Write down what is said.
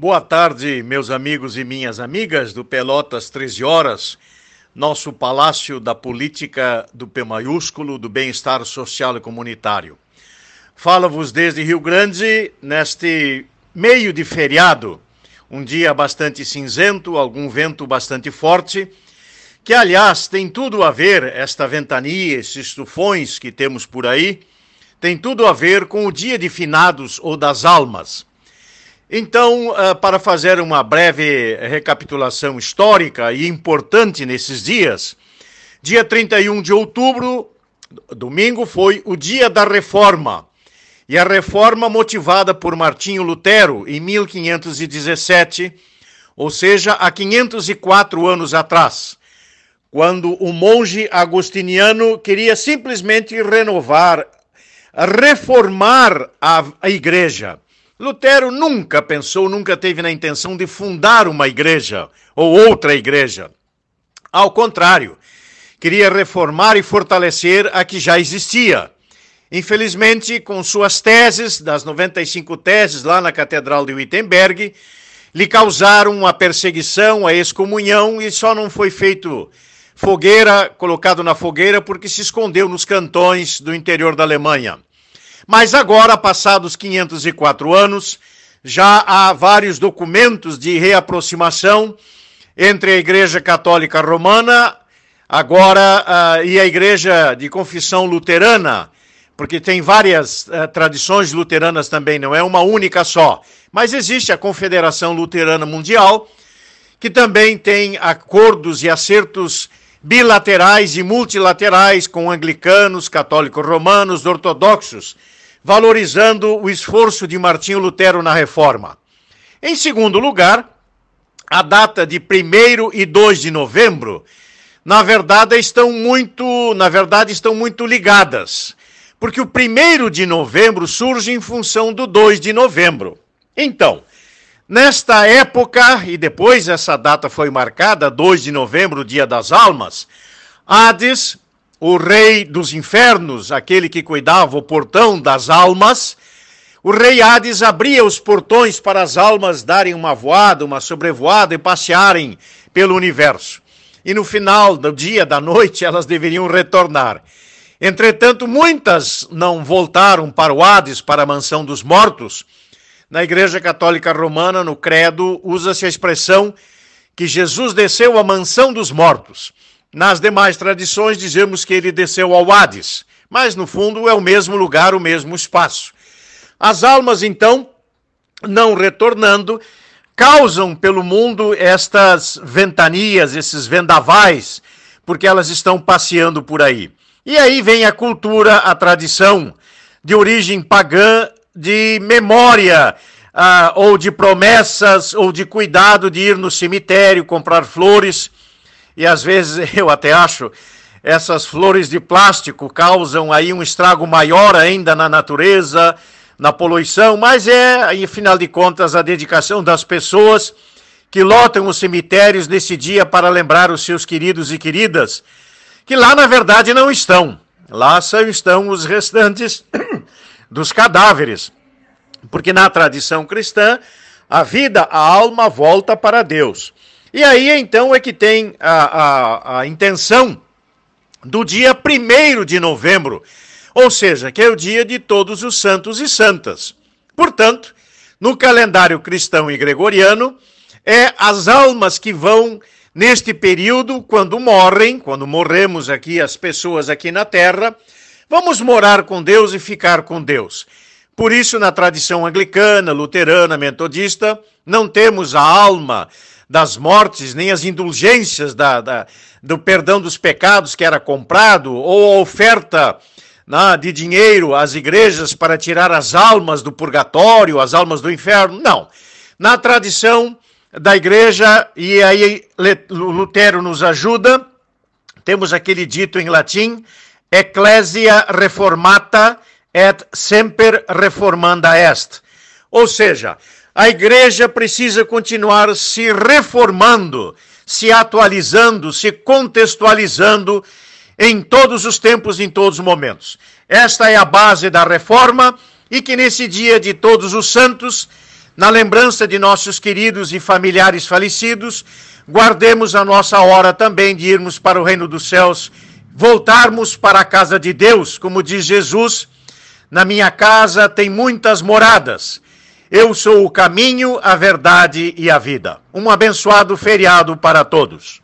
Boa tarde, meus amigos e minhas amigas do Pelotas 13 Horas, nosso palácio da política do P maiúsculo, do bem-estar social e comunitário. Fala-vos desde Rio Grande, neste meio de feriado, um dia bastante cinzento, algum vento bastante forte, que aliás tem tudo a ver, esta ventania, esses tufões que temos por aí, tem tudo a ver com o dia de finados ou das almas. Então, uh, para fazer uma breve recapitulação histórica e importante nesses dias, dia 31 de outubro, domingo, foi o dia da reforma. E a reforma motivada por Martinho Lutero em 1517, ou seja, há 504 anos atrás, quando o monge agostiniano queria simplesmente renovar, reformar a, a igreja Lutero nunca pensou, nunca teve na intenção de fundar uma igreja ou outra igreja. Ao contrário, queria reformar e fortalecer a que já existia. Infelizmente, com suas teses, das 95 teses lá na Catedral de Wittenberg, lhe causaram a perseguição, a excomunhão e só não foi feito fogueira, colocado na fogueira, porque se escondeu nos cantões do interior da Alemanha. Mas agora, passados 504 anos, já há vários documentos de reaproximação entre a Igreja Católica Romana agora uh, e a Igreja de Confissão Luterana, porque tem várias uh, tradições luteranas também, não é uma única só. Mas existe a Confederação Luterana Mundial, que também tem acordos e acertos bilaterais e multilaterais com anglicanos, católicos romanos, ortodoxos valorizando o esforço de Martinho Lutero na reforma. Em segundo lugar, a data de 1 e 2 de novembro, na verdade estão muito, na verdade estão muito ligadas, porque o 1 de novembro surge em função do 2 de novembro. Então, nesta época, e depois essa data foi marcada, 2 de novembro, dia das almas, Hades o rei dos infernos, aquele que cuidava o portão das almas, o rei Hades abria os portões para as almas darem uma voada, uma sobrevoada e passearem pelo universo. E no final do dia, da noite, elas deveriam retornar. Entretanto, muitas não voltaram para o Hades, para a mansão dos mortos. Na Igreja Católica Romana, no Credo, usa-se a expressão que Jesus desceu à mansão dos mortos. Nas demais tradições, dizemos que ele desceu ao Hades, mas no fundo é o mesmo lugar, o mesmo espaço. As almas, então, não retornando, causam pelo mundo estas ventanias, esses vendavais, porque elas estão passeando por aí. E aí vem a cultura, a tradição de origem pagã, de memória, ah, ou de promessas, ou de cuidado de ir no cemitério comprar flores e às vezes eu até acho essas flores de plástico causam aí um estrago maior ainda na natureza, na poluição, mas é, afinal de contas, a dedicação das pessoas que lotam os cemitérios nesse dia para lembrar os seus queridos e queridas, que lá na verdade não estão. Lá só estão os restantes dos cadáveres. Porque na tradição cristã, a vida, a alma volta para Deus. E aí então é que tem a, a, a intenção do dia 1 de novembro, ou seja, que é o dia de todos os santos e santas. Portanto, no calendário cristão e gregoriano, é as almas que vão neste período, quando morrem, quando morremos aqui, as pessoas aqui na terra, vamos morar com Deus e ficar com Deus. Por isso, na tradição anglicana, luterana, metodista, não temos a alma das mortes, nem as indulgências da, da, do perdão dos pecados que era comprado, ou a oferta né, de dinheiro às igrejas para tirar as almas do purgatório, as almas do inferno. Não. Na tradição da igreja, e aí Lutero nos ajuda, temos aquele dito em latim, Ecclesia reformata et semper reformanda est. Ou seja, a igreja precisa continuar se reformando, se atualizando, se contextualizando em todos os tempos, em todos os momentos. Esta é a base da reforma e que nesse dia de todos os santos, na lembrança de nossos queridos e familiares falecidos, guardemos a nossa hora também de irmos para o reino dos céus, voltarmos para a casa de Deus, como diz Jesus, na minha casa tem muitas moradas. Eu sou o caminho, a verdade e a vida. Um abençoado feriado para todos.